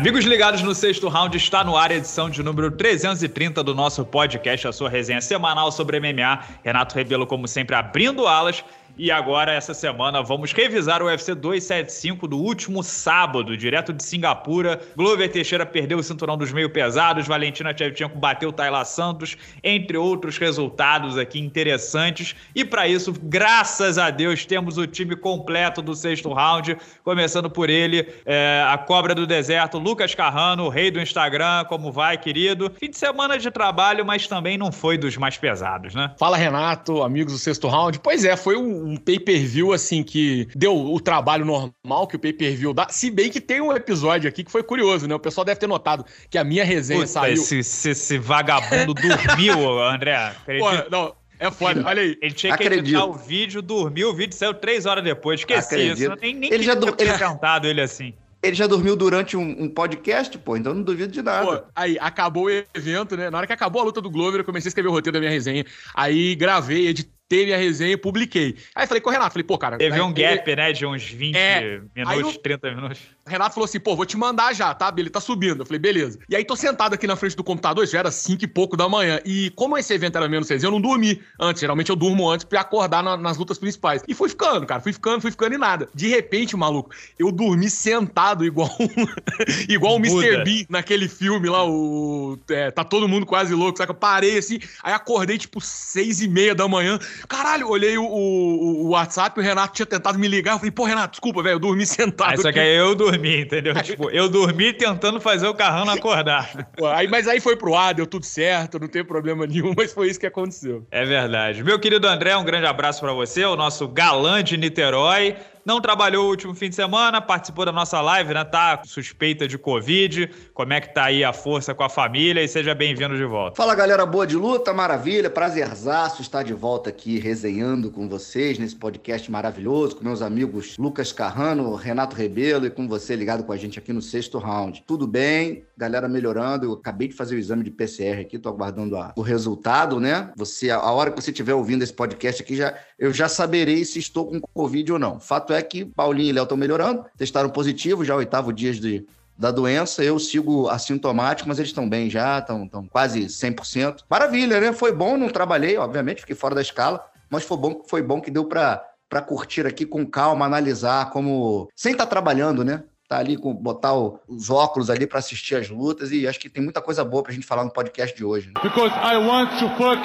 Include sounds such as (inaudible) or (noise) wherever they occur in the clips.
Amigos ligados no sexto round, está no ar a edição de número 330 do nosso podcast, a sua resenha semanal sobre MMA. Renato Rebelo, como sempre, abrindo alas e agora, essa semana, vamos revisar o UFC 275 do último sábado, direto de Singapura. Glover Teixeira perdeu o cinturão dos meio pesados, Valentina Shevchenko bateu Tayla Santos, entre outros resultados aqui interessantes. E para isso, graças a Deus, temos o time completo do sexto round, começando por ele, é, a cobra do deserto, Lucas Carrano, o rei do Instagram. Como vai, querido? Fim de semana de trabalho, mas também não foi dos mais pesados, né? Fala, Renato, amigos do sexto round. Pois é, foi um um pay-per-view, assim, que deu o trabalho normal que o pay-per-view dá. Se bem que tem um episódio aqui que foi curioso, né? O pessoal deve ter notado que a minha resenha Puta, saiu. Esse, esse, esse vagabundo dormiu, (laughs) André. Pô, não, é foda, olha aí. Ele tinha que Acredito. editar o vídeo, dormiu, o vídeo saiu três horas depois. Esqueci Acredito. isso. Nem, nem ele já do... ele... perguntado ele assim. Ele já dormiu durante um, um, podcast, pô, então não duvido de nada. Pô, aí, acabou o evento, né? Na hora que acabou a luta do Glover, eu comecei a escrever o roteiro da minha resenha. Aí gravei, editei teve a resenha e publiquei. Aí falei com o Renato, falei, pô, cara. Teve um gap, né, de uns 20 é, minutos, eu, 30 minutos. Renato falou assim, pô, vou te mandar já, tá? Ele tá subindo. Eu falei, beleza. E aí tô sentado aqui na frente do computador, já era 5 e pouco da manhã. E como esse evento era menos 6, eu não dormi antes. Geralmente eu durmo antes pra acordar na, nas lutas principais. E fui ficando, cara. Fui ficando, fui ficando e nada. De repente, maluco, eu dormi sentado igual (laughs) igual o Mr. Bean naquele filme lá, o. É, tá todo mundo quase louco, saca? Eu parei assim, aí acordei tipo 6 e meia da manhã. Caralho, olhei o, o, o, WhatsApp, o Renato tinha tentado me ligar. Eu falei, pô, Renato, desculpa, velho, eu dormi (laughs) sentado. Ah, só que aí eu dormi, entendeu? tipo, eu dormi tentando fazer o Carrano acordar. Aí, mas aí foi pro ar, deu tudo certo, não tem problema nenhum, mas foi isso que aconteceu. É verdade. Meu querido André, um grande abraço para você, o nosso galã de Niterói não trabalhou o último fim de semana, participou da nossa live, né? Tá suspeita de Covid. Como é que tá aí a força com a família? E seja bem-vindo de volta. Fala, galera boa de luta, maravilha. Prazerzaço estar de volta aqui resenhando com vocês nesse podcast maravilhoso, com meus amigos Lucas Carrano, Renato Rebelo e com você ligado com a gente aqui no sexto round. Tudo bem? Galera melhorando. Eu acabei de fazer o exame de PCR aqui, tô aguardando a, o resultado, né? Você, a hora que você estiver ouvindo esse podcast aqui, já, eu já saberei se estou com Covid ou não. Fato é é que Paulinho e Léo estão melhorando, testaram positivo, já oitavo dia de, da doença. Eu sigo assintomático, mas eles estão bem já, estão quase 100%. Maravilha, né? Foi bom, não trabalhei, obviamente, fiquei fora da escala, mas foi bom, foi bom que deu para curtir aqui com calma, analisar como sem estar tá trabalhando, né? Tá ali com botar os óculos ali para assistir as lutas e acho que tem muita coisa boa para a gente falar no podcast de hoje. Né? Because I want to fuck,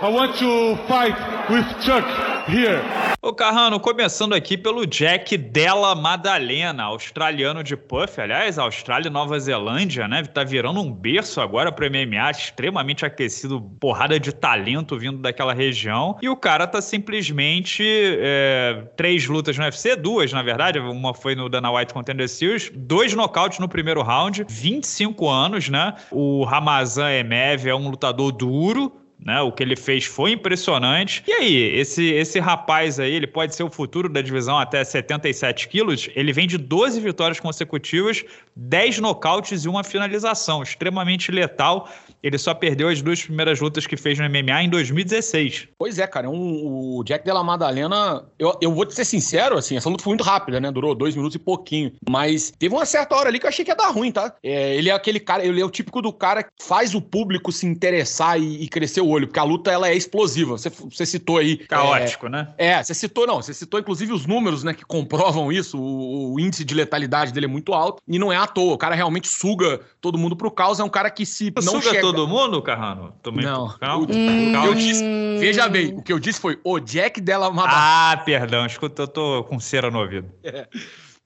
I want to fight with Chuck here. Ô Carrano, começando aqui pelo Jack Della Madalena, australiano de Puff, aliás, Austrália e Nova Zelândia, né? Tá virando um berço agora pro MMA, extremamente aquecido, porrada de talento vindo daquela região. E o cara tá simplesmente é, três lutas no UFC, duas na verdade, uma foi no Dana White Contender Series, dois nocautes no primeiro round, 25 anos, né? O Ramazan Emev é um lutador duro, né? O que ele fez foi impressionante. E aí, esse, esse rapaz aí, ele pode ser o futuro da divisão até 77 quilos. Ele vem de 12 vitórias consecutivas, 10 nocautes e uma finalização. Extremamente letal. Ele só perdeu as duas primeiras lutas que fez no MMA em 2016. Pois é, cara. Um, o Jack Della Madalena, eu, eu vou te ser sincero, assim, essa luta foi muito rápida, né? Durou dois minutos e pouquinho. Mas teve uma certa hora ali que eu achei que ia dar ruim, tá? É, ele é aquele cara, ele é o típico do cara que faz o público se interessar e, e crescer o olho, porque a luta ela é explosiva. Você, você citou aí. Caótico, é, né? É, você citou, não. Você citou, inclusive, os números, né, que comprovam isso. O, o, índice de letalidade dele é muito alto. E não é à toa. O cara realmente suga todo mundo pro caos. É um cara que se não suga chega... todo mundo, Carrano? Também não. O, hum... eu disse, veja bem, o que eu disse foi o Jack della Madonna. Ah, perdão. Escuta, eu tô com cera no ouvido. É.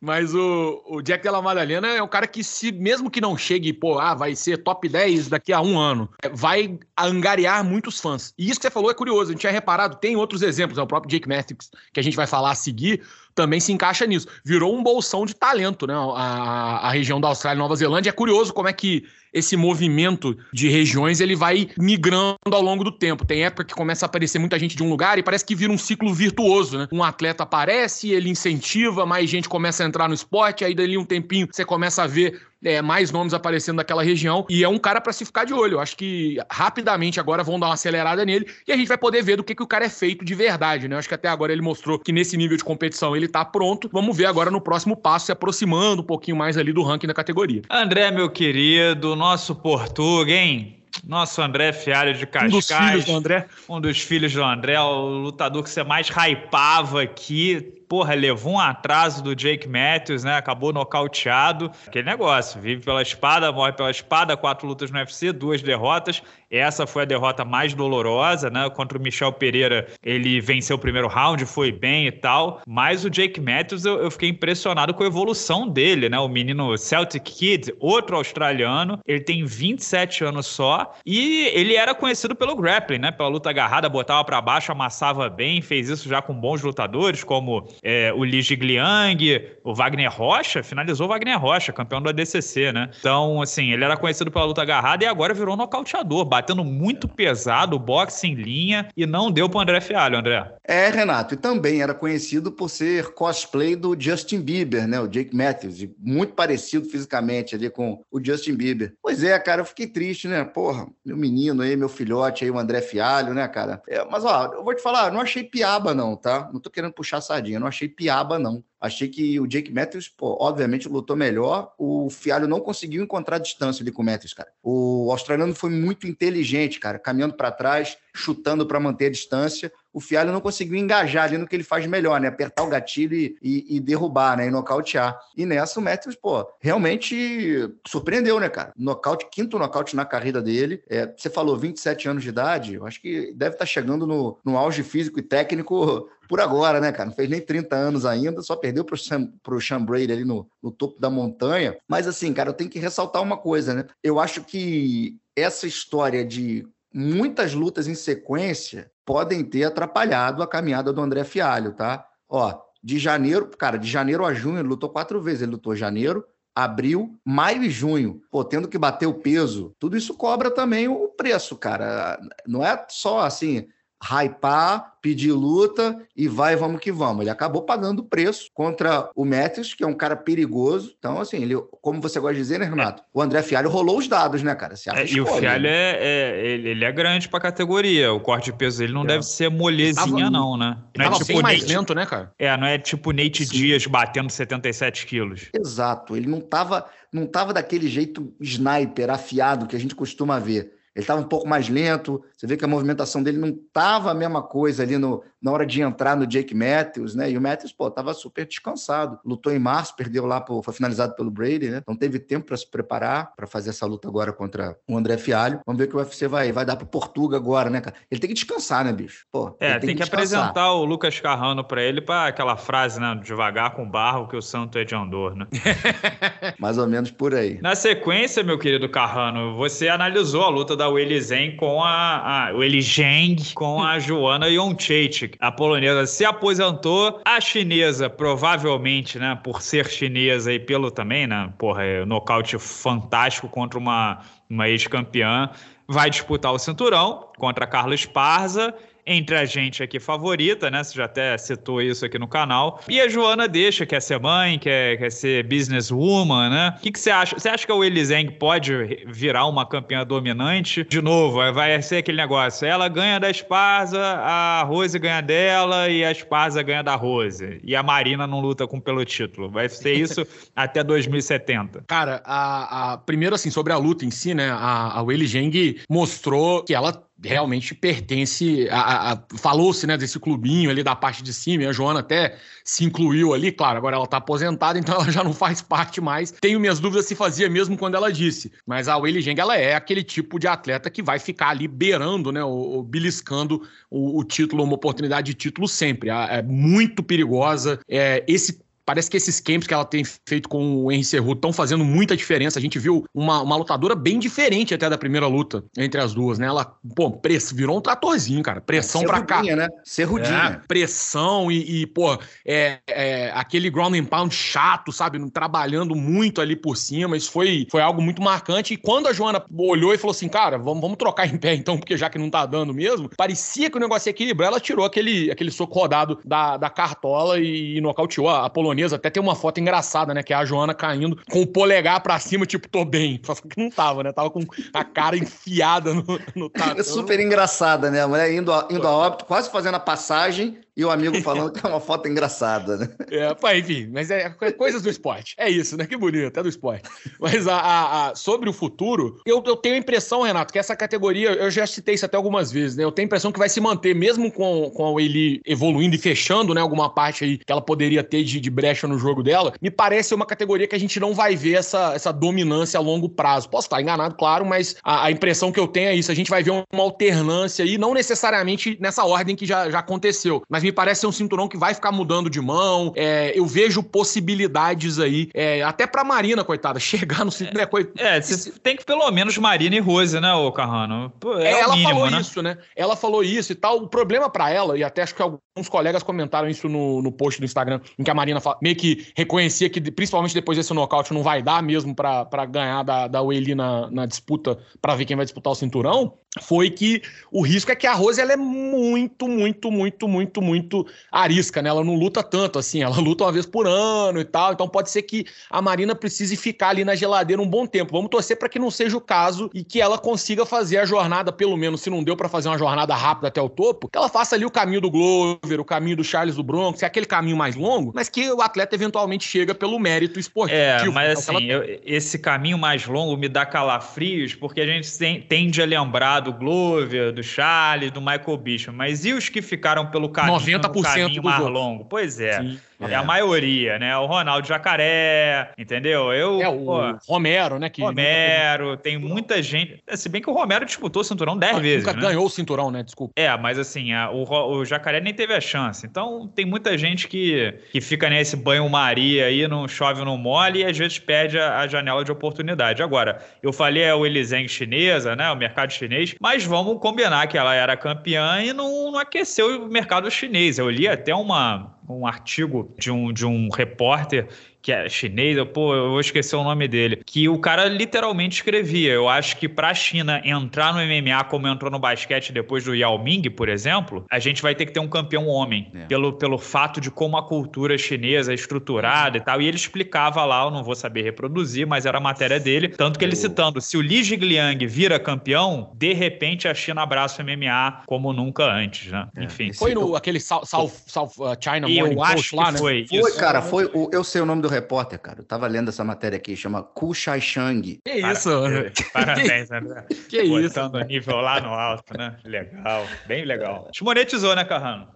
Mas o, o Jack Della Madalena é um cara que, se mesmo que não chegue, pô, ah, vai ser top 10 daqui a um ano, vai angariar muitos fãs. E isso que você falou é curioso, a gente tinha reparado, tem outros exemplos, é o próprio Jake Matthews, que a gente vai falar a seguir, também se encaixa nisso. Virou um bolsão de talento, né? A, a região da Austrália e Nova Zelândia. É curioso como é que esse movimento de regiões ele vai migrando ao longo do tempo. Tem época que começa a aparecer muita gente de um lugar e parece que vira um ciclo virtuoso, né? Um atleta aparece, ele incentiva, mais gente começa a entrar no esporte, aí dali um tempinho você começa a ver é, mais nomes aparecendo naquela região. E é um cara para se ficar de olho. Eu acho que rapidamente agora vão dar uma acelerada nele e a gente vai poder ver do que, que o cara é feito de verdade, né? Eu acho que até agora ele mostrou que nesse nível de competição ele tá pronto. Vamos ver agora no próximo passo, se aproximando um pouquinho mais ali do ranking da categoria. André, meu querido, nosso Portuga, hein? Nosso André Fialho de Cascais. Um dos filhos do André. Um dos filhos do André, o lutador que você mais hypava aqui porra, levou um atraso do Jake Matthews, né? Acabou nocauteado. Aquele negócio, vive pela espada, morre pela espada, quatro lutas no UFC, duas derrotas. Essa foi a derrota mais dolorosa, né? Contra o Michel Pereira, ele venceu o primeiro round, foi bem e tal. Mas o Jake Matthews, eu, eu fiquei impressionado com a evolução dele, né? O menino Celtic Kid, outro australiano, ele tem 27 anos só e ele era conhecido pelo grappling, né? Pela luta agarrada, botava para baixo, amassava bem, fez isso já com bons lutadores, como é, o Li Jigliang, o Wagner Rocha, finalizou o Wagner Rocha, campeão do ADCC, né? Então, assim, ele era conhecido pela luta agarrada e agora virou nocauteador, batendo muito pesado, boxe em linha e não deu pro André Fialho, André. É, Renato, e também era conhecido por ser cosplay do Justin Bieber, né? O Jake Matthews, muito parecido fisicamente ali com o Justin Bieber. Pois é, cara, eu fiquei triste, né? Porra, meu menino aí, meu filhote aí, o André Fialho, né, cara? É, mas, ó, eu vou te falar, não achei piaba não, tá? Não tô querendo puxar sardinha, não achei piaba, não. Achei que o Jake Matthews, pô, obviamente, lutou melhor. O Fialho não conseguiu encontrar distância ali com o Matthews, cara. O australiano foi muito inteligente, cara, caminhando para trás, chutando para manter a distância. O Fialho não conseguiu engajar ali no que ele faz melhor, né? Apertar o gatilho e, e, e derrubar, né? E nocautear. E nessa o Matthews, pô, realmente surpreendeu, né, cara? Nocaute, quinto nocaute na carreira dele. É, você falou 27 anos de idade, eu acho que deve estar tá chegando no, no auge físico e técnico por agora, né, cara? Não fez nem 30 anos ainda, só perdeu pro, Sam, pro Sean Brady ali no, no topo da montanha. Mas assim, cara, eu tenho que ressaltar uma coisa, né? Eu acho que essa história de muitas lutas em sequência podem ter atrapalhado a caminhada do André Fialho, tá? Ó, de janeiro, cara, de janeiro a junho ele lutou quatro vezes. Ele lutou janeiro, abril, maio e junho. Pô, tendo que bater o peso, tudo isso cobra também o preço, cara. Não é só assim, hypar, pedir luta e vai, vamos que vamos. Ele acabou pagando o preço contra o Matthews, que é um cara perigoso. Então, assim, ele, como você gosta de dizer, né, Renato? O André Fialho rolou os dados, né, cara? É, e o Fialho é, é, ele é grande pra categoria. O corte de peso dele não é. deve ser molezinha, tava, não, né? Não é tipo mais Nate, lento, né, cara? É, não é tipo Nate Sim. Dias batendo 77 quilos. Exato. Ele não tava, não tava daquele jeito sniper, afiado que a gente costuma ver. Ele estava um pouco mais lento, você vê que a movimentação dele não estava a mesma coisa ali no, na hora de entrar no Jake Matthews, né? E o Matthews, pô, estava super descansado. Lutou em março, perdeu lá, por, foi finalizado pelo Brady, né? Não teve tempo para se preparar para fazer essa luta agora contra o André Fialho. Vamos ver o que o UFC vai, vai dar pro Portuga agora, né, cara? Ele tem que descansar, né, bicho? Pô, é, tem, tem, que, que apresentar o Lucas Carrano para ele para aquela frase, né? Devagar com barro que o santo é de Andor, né? (laughs) mais ou menos por aí. Na sequência, meu querido Carrano, você analisou a luta da Willy Zen com a, a Willy Zheng com a (laughs) Joana Yonchait a polonesa se aposentou. A chinesa, provavelmente, né, por ser chinesa e pelo também, né, porra, é um nocaute fantástico contra uma, uma ex-campeã, vai disputar o cinturão contra a Carla Esparza entre a gente aqui favorita, né? Você já até citou isso aqui no canal. E a Joana deixa, quer ser mãe, quer, quer ser businesswoman, né? O que, que você acha? Você acha que a Willy Zeng pode virar uma campeã dominante? De novo, vai ser aquele negócio. Ela ganha da Esparza, a Rose ganha dela e a Esparza ganha da Rose. E a Marina não luta com pelo título. Vai ser isso (laughs) até 2070. Cara, a, a, primeiro assim, sobre a luta em si, né? A, a Willy Zeng mostrou que ela realmente pertence a, a falou-se né desse clubinho ali da parte de cima e a Joana até se incluiu ali claro agora ela está aposentada então ela já não faz parte mais. Tenho minhas dúvidas se fazia mesmo quando ela disse mas a Weili Zheng ela é aquele tipo de atleta que vai ficar ali beirando né o, beliscando o, o título uma oportunidade de título sempre. É muito perigosa é esse Parece que esses camps que ela tem feito com o Henry Cerruto estão fazendo muita diferença. A gente viu uma, uma lutadora bem diferente até da primeira luta entre as duas, né? Ela, pô, press, virou um tratorzinho, cara. Pressão é, pra cá. né? Cerrudinha. É, pressão e, e pô, é, é, aquele ground and pound chato, sabe? Trabalhando muito ali por cima. Isso foi, foi algo muito marcante. E quando a Joana olhou e falou assim, cara, vamos, vamos trocar em pé então, porque já que não tá dando mesmo, parecia que o negócio ia equilibrar. Ela tirou aquele, aquele soco rodado da, da cartola e, e nocauteou a, a polonesa japonesa, até tem uma foto engraçada, né? Que é a Joana caindo com o polegar pra cima, tipo, tô bem. Só que não tava, né? Tava com a cara enfiada no, no É super engraçada, né? A mulher indo a, indo a óbito, quase fazendo a passagem e o amigo falando que é uma foto engraçada, né? (laughs) É, pô, enfim, mas é coisas do esporte. É isso, né? Que bonito, é do esporte. Mas a, a, a sobre o futuro, eu, eu tenho a impressão, Renato, que essa categoria, eu já citei isso até algumas vezes, né? Eu tenho a impressão que vai se manter, mesmo com, com ele evoluindo e fechando, né? Alguma parte aí que ela poderia ter de, de brecha no jogo dela. Me parece uma categoria que a gente não vai ver essa, essa dominância a longo prazo. Posso estar enganado, claro, mas a, a impressão que eu tenho é isso. A gente vai ver uma alternância aí, não necessariamente nessa ordem que já, já aconteceu, mas me parece ser um cinturão que vai ficar mudando de mão. É, eu vejo possibilidades aí, é, até pra Marina, coitada, (laughs) chegar no cinturão. É, é você tem que pelo menos Marina e Rose, né, ô Carrano? É, é ela mínimo, falou né? isso, né? Ela falou isso e tal. O problema para ela, e até acho que alguns colegas comentaram isso no, no post do Instagram, em que a Marina meio que reconhecia que, principalmente depois desse nocaute, não vai dar mesmo para ganhar da, da Weili na, na disputa, para ver quem vai disputar o cinturão foi que o risco é que a Rose ela é muito, muito, muito, muito, muito arisca, né? Ela não luta tanto assim, ela (laughs) luta uma vez por ano e tal. Então pode ser que a Marina precise ficar ali na geladeira um bom tempo. Vamos torcer para que não seja o caso e que ela consiga fazer a jornada, pelo menos se não deu para fazer uma jornada rápida até o topo, que ela faça ali o caminho do Glover, o caminho do Charles do Bronx, é aquele caminho mais longo, mas que o atleta eventualmente chega pelo mérito esportivo. É, mas é assim, ela... eu, esse caminho mais longo me dá calafrios, porque a gente tem, tende a lembrar do Glover, do Charles, do Michael Bishop. Mas e os que ficaram pelo caminho, 90% caminho mais outros. longo? Pois é. Sim. É. é. a maioria, né? O Ronaldo Jacaré, entendeu? Eu, é, o pô, Romero, né? Que Romero, tem muita gente. Se bem que o Romero disputou o cinturão 10 ah, vezes. Nunca né? ganhou o cinturão, né? Desculpa. É, mas assim, a, o, o Jacaré nem teve a chance. Então tem muita gente que, que fica nesse banho-maria aí, não chove, não mole, e às vezes perde a, a janela de oportunidade. Agora, eu falei é o Eliseng chinesa, né? O mercado chinês, mas vamos combinar que ela era campeã e não, não aqueceu o mercado chinês. Eu li até uma um artigo de um, de um repórter que é chinês, pô, eu vou esquecer o nome dele, que o cara literalmente escrevia. Eu acho que pra China entrar no MMA como entrou no basquete depois do Yao Ming, por exemplo, a gente vai ter que ter um campeão homem, é. pelo, pelo fato de como a cultura chinesa é estruturada e tal. E ele explicava lá, eu não vou saber reproduzir, mas era a matéria dele, tanto que ele citando, se o Li Jigliang vira campeão, de repente a China abraça o MMA como nunca antes, né? É. Enfim. Foi no aquele South, South, South uh, China Morning Post lá, né? Foi, foi cara, foi, o, eu sei o nome do repórter, cara. Eu tava lendo essa matéria aqui, chama Ku Shai Shang. Que isso, André. Parabéns, André. (laughs) Que Botando isso. Botando o nível lá no alto, né? Legal, bem legal. Desmonetizou, né, Carrano?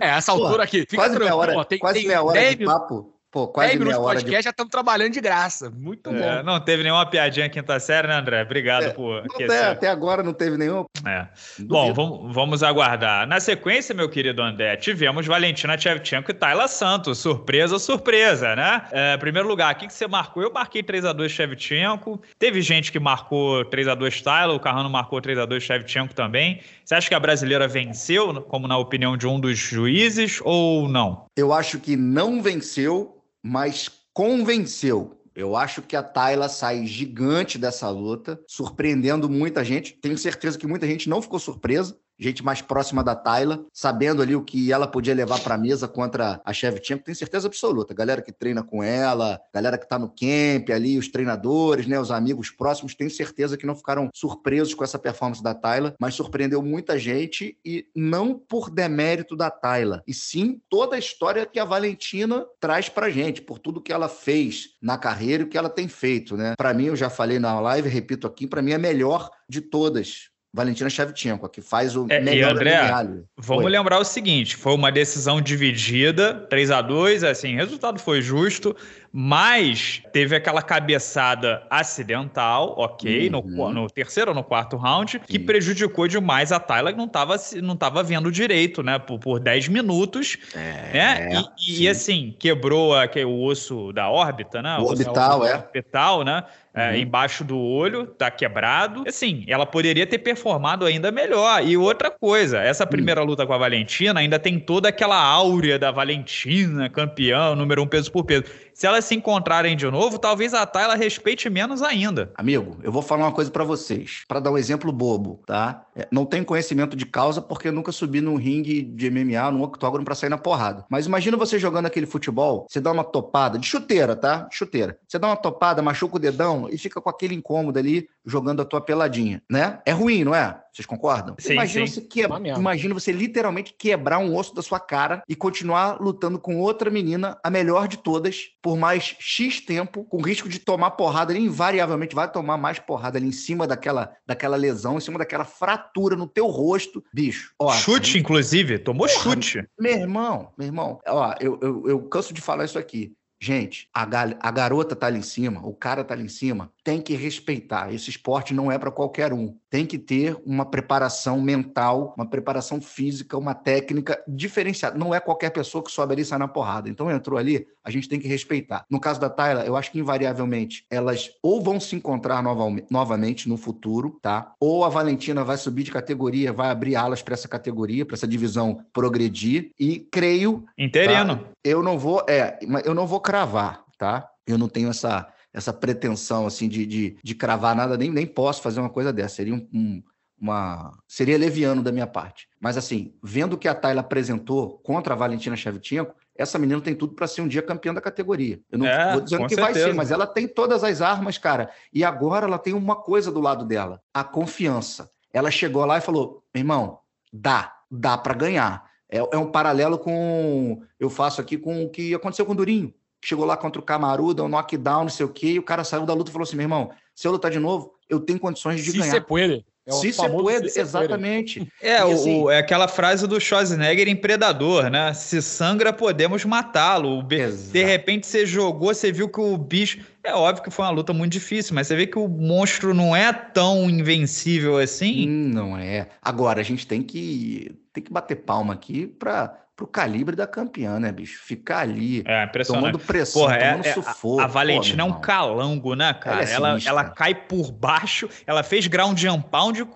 É, essa altura aqui. Fica quase meia hora, tem, quase tem meia hora de papo. Pô, quase 10 minutos de podcast, de... já estamos trabalhando de graça. Muito é, bom. Não teve nenhuma piadinha quinta série, né, André? Obrigado é, por até, até, agora não teve nenhum. É. Bom, vamos, vamos aguardar. Na sequência, meu querido André, tivemos Valentina Shevchenko e Tayla Santos. Surpresa, surpresa, né? É, primeiro lugar, o que, que você marcou? Eu marquei 3x2 Shevchenko. Teve gente que marcou 3x2 Tayla, o Carrano marcou 3x2 Shevchenko também. Você acha que a brasileira venceu, como na opinião de um dos juízes, ou não? Eu acho que não venceu mas convenceu. Eu acho que a Tayla sai gigante dessa luta, surpreendendo muita gente. Tenho certeza que muita gente não ficou surpresa gente mais próxima da Tayla, sabendo ali o que ela podia levar para a mesa contra a Shevchenko, tem certeza absoluta. Galera que treina com ela, galera que está no camp ali, os treinadores, né, os amigos próximos, tenho certeza que não ficaram surpresos com essa performance da Tayla, mas surpreendeu muita gente e não por demérito da Tayla, e sim toda a história que a Valentina traz pra gente, por tudo que ela fez na carreira e o que ela tem feito, né? Para mim, eu já falei na live, repito aqui, para mim é melhor de todas Valentina Shevchenko, que faz o é, melhor e André, vamos foi. lembrar o seguinte, foi uma decisão dividida, 3 a 2 assim, o resultado foi justo, mas teve aquela cabeçada acidental, ok, uhum. no, no, terceiro ou no quarto round, Sim. que prejudicou demais a Tyler, que não estava não tava vendo direito, né, por, por 10 minutos, é, né, e, e, assim, quebrou a, que, o osso da órbita, né, o orbital, é. orbital, né, é, uhum. embaixo do olho, tá quebrado. Assim, ela poderia ter performado ainda melhor. E outra coisa, essa primeira uhum. luta com a Valentina ainda tem toda aquela áurea da Valentina, campeã, número um peso por peso. Se ela elas se encontrarem de novo, talvez a Tayla respeite menos ainda. Amigo, eu vou falar uma coisa para vocês, para dar um exemplo bobo, tá? É, não tenho conhecimento de causa porque eu nunca subi num ringue de MMA, num octógono para sair na porrada. Mas imagina você jogando aquele futebol, você dá uma topada de chuteira, tá? Chuteira. Você dá uma topada, machuca o dedão e fica com aquele incômodo ali jogando a tua peladinha, né? É ruim, não é? Vocês concordam? Sim, imagina, sim. Você quebra, imagina você literalmente quebrar um osso da sua cara e continuar lutando com outra menina, a melhor de todas, por mais X tempo, com risco de tomar porrada. Ele invariavelmente vai tomar mais porrada ali em cima daquela, daquela lesão, em cima daquela fratura no teu rosto. Bicho, ó. Chute, inclusive. Tomou porra, chute. Meu irmão, meu irmão. Ó, eu, eu, eu canso de falar isso aqui. Gente, a, a garota tá ali em cima, o cara tá ali em cima, tem que respeitar. Esse esporte não é para qualquer um. Tem que ter uma preparação mental, uma preparação física, uma técnica diferenciada. Não é qualquer pessoa que sobe ali e sai na porrada. Então entrou ali, a gente tem que respeitar. No caso da Tayla, eu acho que invariavelmente elas ou vão se encontrar nova, novamente no futuro, tá? Ou a Valentina vai subir de categoria, vai abrir alas para essa categoria, para essa divisão progredir. E creio. Interino. Tá? Eu não vou, é, eu não vou cravar, tá? Eu não tenho essa essa pretensão assim de, de, de cravar nada, nem, nem posso fazer uma coisa dessa. Seria um, um, uma. Seria leviano da minha parte. Mas assim, vendo o que a Tayla apresentou contra a Valentina Shevchenko, essa menina tem tudo para ser um dia campeã da categoria. Eu não é, vou dizendo que certeza. vai ser, mas ela tem todas as armas, cara. E agora ela tem uma coisa do lado dela: a confiança. Ela chegou lá e falou: meu irmão, dá, dá para ganhar. É, é, um paralelo com. Eu faço aqui com o que aconteceu com o Durinho chegou lá contra o Camaru, deu um knockdown, não sei o quê, e o cara saiu da luta e falou assim: meu irmão, se eu lutar de novo, eu tenho condições de se ganhar. Se puede. É se você puede, exatamente. É, o, (laughs) assim, é aquela frase do Schwarzenegger em Predador, né? Se sangra, podemos matá-lo. De repente você jogou, você viu que o bicho. É óbvio que foi uma luta muito difícil, mas você vê que o monstro não é tão invencível assim. Hum, não é. Agora, a gente tem que, tem que bater palma aqui para pro calibre da campeã, né, bicho? Ficar ali é, tomando pressão, Porra, tomando é, sufoco. A, a Valentina pô, é um calango, né, cara? Ela, é ela, cai por baixo, ela fez ground and pound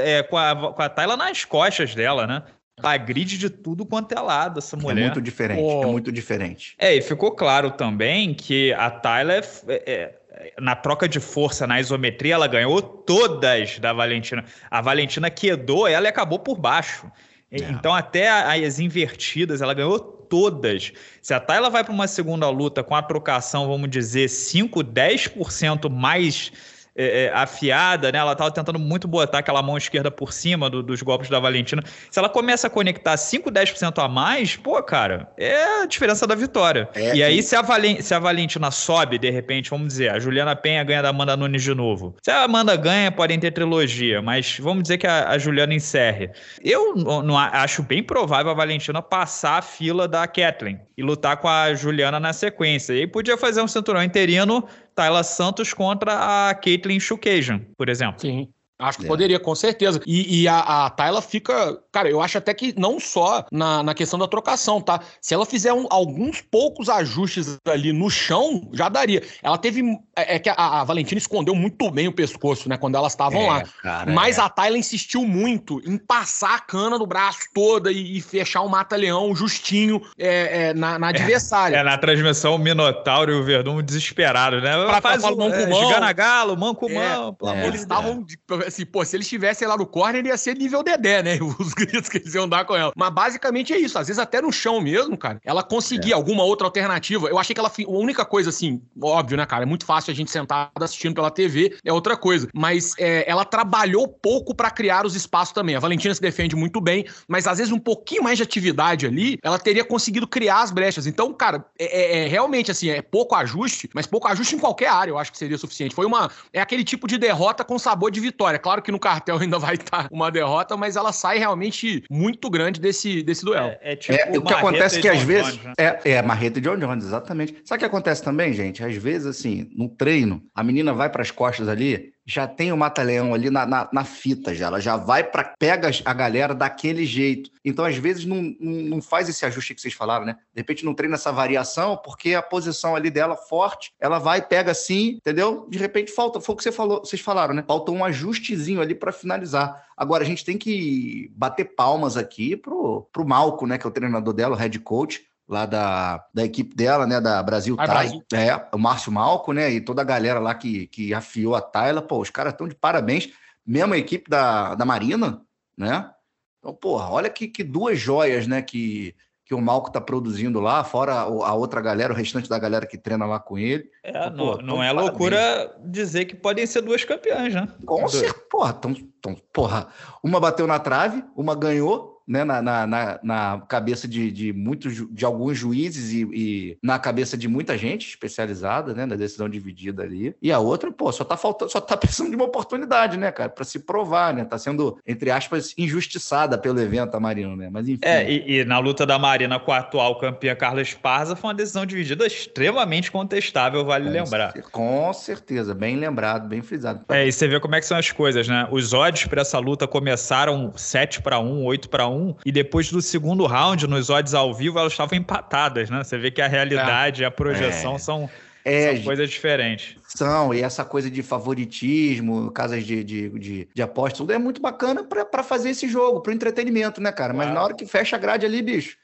é, com, a, com a Tayla nas costas dela, né? Agride de tudo quanto é lado essa é mulher. É muito diferente, pô. é muito diferente. É, e ficou claro também que a Tayla é, na troca de força, na isometria, ela ganhou todas da Valentina. A Valentina quedou ela e acabou por baixo. É. Então, até as invertidas, ela ganhou todas. Se a Tayla vai para uma segunda luta com a trocação, vamos dizer, 5, 10% mais é, é, afiada, né? Ela estava tentando muito botar aquela mão esquerda por cima do, dos golpes da Valentina. Se ela começa a conectar 5, 10% a mais, pô, cara, é a diferença da vitória. É, e aí, se a, Valen se a Valentina sobe, de repente, vamos dizer, a Juliana Penha ganha da Amanda Nunes de novo. Se a Amanda ganha, podem ter trilogia, mas vamos dizer que a, a Juliana encerre. Eu não, acho bem provável a Valentina passar a fila da Kathleen e lutar com a Juliana na sequência. E aí podia fazer um cinturão interino Tayla Santos contra a Caitlyn Chukajan, por exemplo. Sim. Acho que é. poderia, com certeza. E, e a, a Tayla fica. Cara, eu acho até que não só na, na questão da trocação, tá? Se ela fizer um, alguns poucos ajustes ali no chão, já daria. Ela teve. É, é que a, a, Valentina escondeu muito bem o pescoço, né? Quando elas estavam é, lá. Cara, Mas é. a Tayla insistiu muito em passar a cana no braço toda e, e fechar o mata-leão justinho é, na, na adversária. É, na transmissão, o Minotauro e o Verdun desesperados, né? Pra, Faz pra, o, mão com mão. Gana Galo, mão com mão. Eles estavam assim, pô, se eles estivessem lá no corner, ia ser nível Dedé, né? (laughs) Os gritos que eles iam dar com ela. Mas basicamente é isso. Às vezes até no chão mesmo, cara, ela conseguia é. alguma outra alternativa. Eu achei que ela. A única coisa, assim, óbvio, né, cara? É muito fácil a gente sentar assistindo pela TV, é outra coisa. Mas é, ela trabalhou pouco para criar os espaços também. A Valentina se defende muito bem, mas às vezes um pouquinho mais de atividade ali, ela teria conseguido criar as brechas. Então, cara, é, é, é realmente assim, é pouco ajuste, mas pouco ajuste em qualquer área, eu acho que seria suficiente. Foi uma. É aquele tipo de derrota com sabor de vitória. Claro que no cartel (laughs) ainda vai estar uma derrota, mas ela sai realmente muito grande desse, desse duelo. É, é tipo é, o que acontece é que às vezes. Jones, né? é, é, Marreta e John Jones, exatamente. Sabe o que acontece também, gente? Às vezes, assim, no treino, a menina vai para as costas ali, já tem o Mata-Leão ali na, na, na, fita, já. Ela já vai para pega a galera daquele jeito. Então, às vezes, não, não faz esse ajuste que vocês falaram, né? De repente não treina essa variação, porque a posição ali dela forte, ela vai, pega assim, entendeu? De repente falta, foi o que você falou, vocês falaram, né? Falta um ajustezinho ali para finalizar. Agora, a gente tem que bater palmas aqui pro, pro Malco, né? Que é o treinador dela, o head coach lá da, da equipe dela, né? Da Brasil Vai, Brasil. É, o Márcio Malco, né? E toda a galera lá que, que afiou a Tayla. Pô, os caras estão de parabéns. Mesmo a equipe da, da Marina, né? Então, porra, olha que, que duas joias, né? Que, que o Malco tá produzindo lá, fora a outra galera, o restante da galera que treina lá com ele. É, então, não, não é loucura dizer que podem ser duas campeãs, né? Com certeza, porra, tão, tão, porra. Uma bateu na trave, uma ganhou, né, na, na, na, cabeça de, de muitos de alguns juízes e, e, na cabeça de muita gente especializada, né, na decisão dividida ali. E a outra, pô, só tá faltando, só tá (laughs) precisando de uma oportunidade, né, cara, para se provar, né? Tá sendo entre aspas injustiçada pelo evento a Marina, né? Mas enfim. É, e, e na luta da Marina com a atual campeã Carla Esparza foi uma decisão dividida extremamente contestável, vale é, lembrar. Com certeza, bem lembrado, bem frisado. É, e você vê como é que são as coisas, né? Os odds para essa luta começaram 7 para 1, 8 para 1 1 e depois do segundo round, nos odds ao vivo, elas estavam empatadas, né? Você vê que a realidade e a projeção é. são, é, são coisas diferentes. São, e essa coisa de favoritismo, casas de, de, de, de apostas, tudo é muito bacana para fazer esse jogo, para entretenimento, né, cara? Mas na hora que fecha a grade ali, bicho,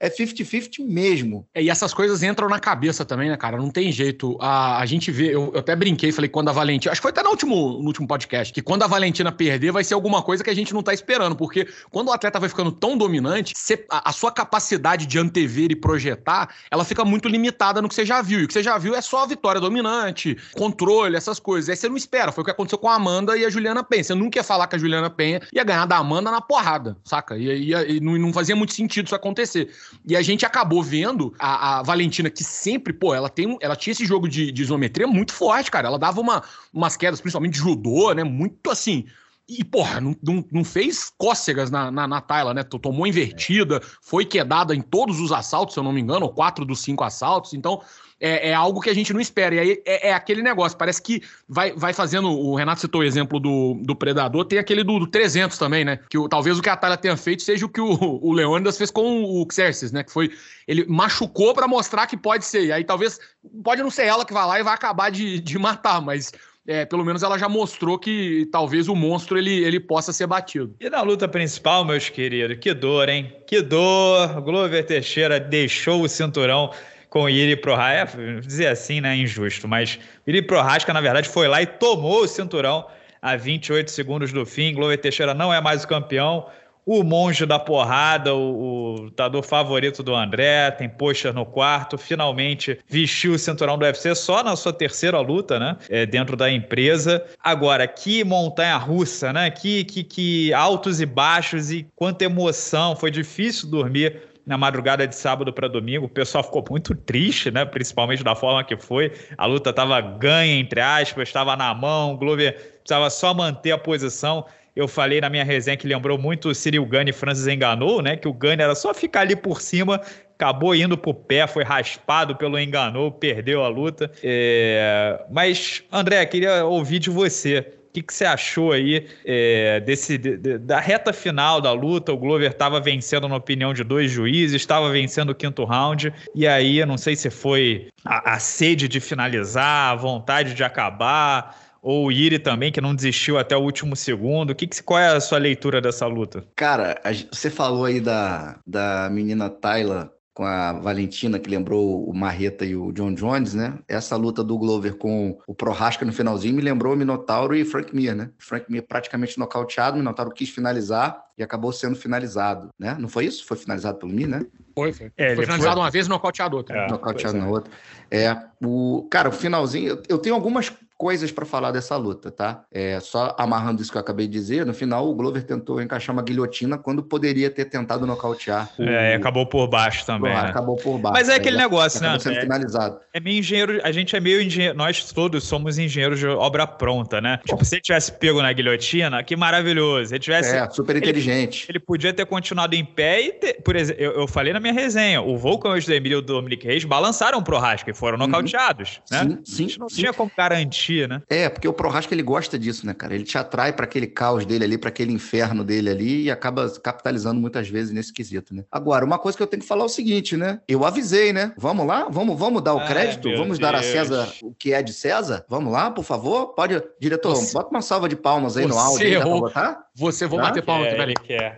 é 50-50 mesmo. É, e essas coisas entram na cabeça também, né, cara? Não tem jeito. A, a gente vê, eu, eu até brinquei, falei, quando a Valentina. Acho que foi até no último, no último podcast, que quando a Valentina perder, vai ser alguma coisa que a gente não tá esperando. Porque quando o atleta vai ficando tão dominante, a, a, sua capacidade de antever e projetar, ela fica muito limitada no que você já viu. E o que você já viu é só a vitória dominante, controle, essas coisas. Aí você não espera. Foi o que aconteceu com a Amanda e a Juliana Penha. Você nunca ia falar que a Juliana Penha ia ganhar da Amanda na porrada, saca? E, e, e não fazia muito sentido isso acontecer acontecer. E a gente acabou vendo a, a Valentina, que sempre, pô, ela tem ela tinha esse jogo de, de isometria muito forte, cara. Ela dava uma, umas quedas, principalmente de judô, né? Muito assim. E, porra, não, não, não, fez cócegas na, na, na Tayla, né? Tomou invertida, foi quedada em todos os assaltos, se eu não me engano, ou quatro dos cinco assaltos. Então, é, é, algo que a gente não espera. E aí é, é, aquele negócio, parece que vai, vai fazendo. O Renato citou o exemplo do, do Predador, tem aquele do, do 300 também, né? Que o, talvez o que a Thalia tenha feito seja o que o, (laughs) o Leônidas fez com o Xerxes, né? Que foi. Ele machucou para mostrar que pode ser. E aí talvez. Pode não ser ela que vai lá e vai acabar de, de (laughs) matar, mas. É, pelo menos ela já mostrou que talvez o monstro ele, ele possa ser batido. E na luta principal, meus queridos, que dor, hein? Que dor! Glover Teixeira deixou o cinturão com o Iri Prohaska, dizer assim, né, injusto, mas Iri Prohaska, na verdade, foi lá e tomou o cinturão a 28 segundos do fim. Glover Teixeira não é mais o campeão. O monge da porrada, o, o lutador favorito do André, tem postas no quarto, finalmente vestiu o cinturão do UFC só na sua terceira luta, né? É, dentro da empresa. Agora, que montanha russa, né? Que, que, que altos e baixos e quanta emoção. Foi difícil dormir na madrugada de sábado para domingo. O pessoal ficou muito triste, né? Principalmente da forma que foi. A luta estava ganha, entre aspas, estava na mão. O Glover precisava só manter a posição. Eu falei na minha resenha que lembrou muito o Cyril Gane e Francis enganou, né? Que o Gane era só ficar ali por cima, acabou indo pro pé, foi raspado pelo enganou, perdeu a luta. É... Mas, André, queria ouvir de você. O que, que você achou aí é, desse, de, da reta final da luta? O Glover estava vencendo na opinião de dois juízes, estava vencendo o quinto round, e aí eu não sei se foi a, a sede de finalizar, a vontade de acabar, ou o Iri também, que não desistiu até o último segundo. Que, que, qual é a sua leitura dessa luta? Cara, você falou aí da, da menina Tayla com a Valentina, que lembrou o Marreta e o John Jones, né? Essa luta do Glover com o Prohaska no finalzinho me lembrou o Minotauro e Frank Mir, né? Frank Mir praticamente nocauteado, o Minotauro quis finalizar e acabou sendo finalizado, né? Não foi isso? Foi finalizado pelo Mir, né? Foi, foi. É, foi finalizado foi... uma vez e nocauteado outra. É, nocauteado na é. outra. É, o... Cara, o finalzinho... Eu, eu tenho algumas coisas para falar dessa luta, tá? É, só amarrando isso que eu acabei de dizer, no final o Glover tentou encaixar uma guilhotina quando poderia ter tentado nocautear. O... É, acabou por baixo também. né? Acabou por baixo. Mas é aquele negócio, né? Sendo é, finalizado. É meio engenheiro, a gente é meio engenheiro, nós todos somos engenheiros de obra pronta, né? Tipo, se ele tivesse pego na guilhotina, que maravilhoso. Se ele tivesse. É, super inteligente. Ele, ele podia ter continuado em pé e ter, por exemplo, eu, eu, falei na minha resenha, o Volkan e o Emílio e o Dominic Reis balançaram pro Rasca e foram uhum. nocauteados, né? Sim, sim. A gente não sim. tinha como garantir, né? É, porque o Prohaska ele gosta disso, né, cara? Ele te atrai para aquele caos dele ali, para aquele inferno dele ali e acaba capitalizando muitas vezes nesse quesito, né? Agora, uma coisa que eu tenho que falar é o seguinte, né? Eu avisei, né? Vamos lá? Vamos, vamos dar o crédito? Ai, vamos Deus. dar a César o que é de César? Vamos lá, por favor? Pode, diretor, você... bota uma salva de palmas aí você no áudio aí, errou. Você, vou tá? bater palmas, velho. Quer.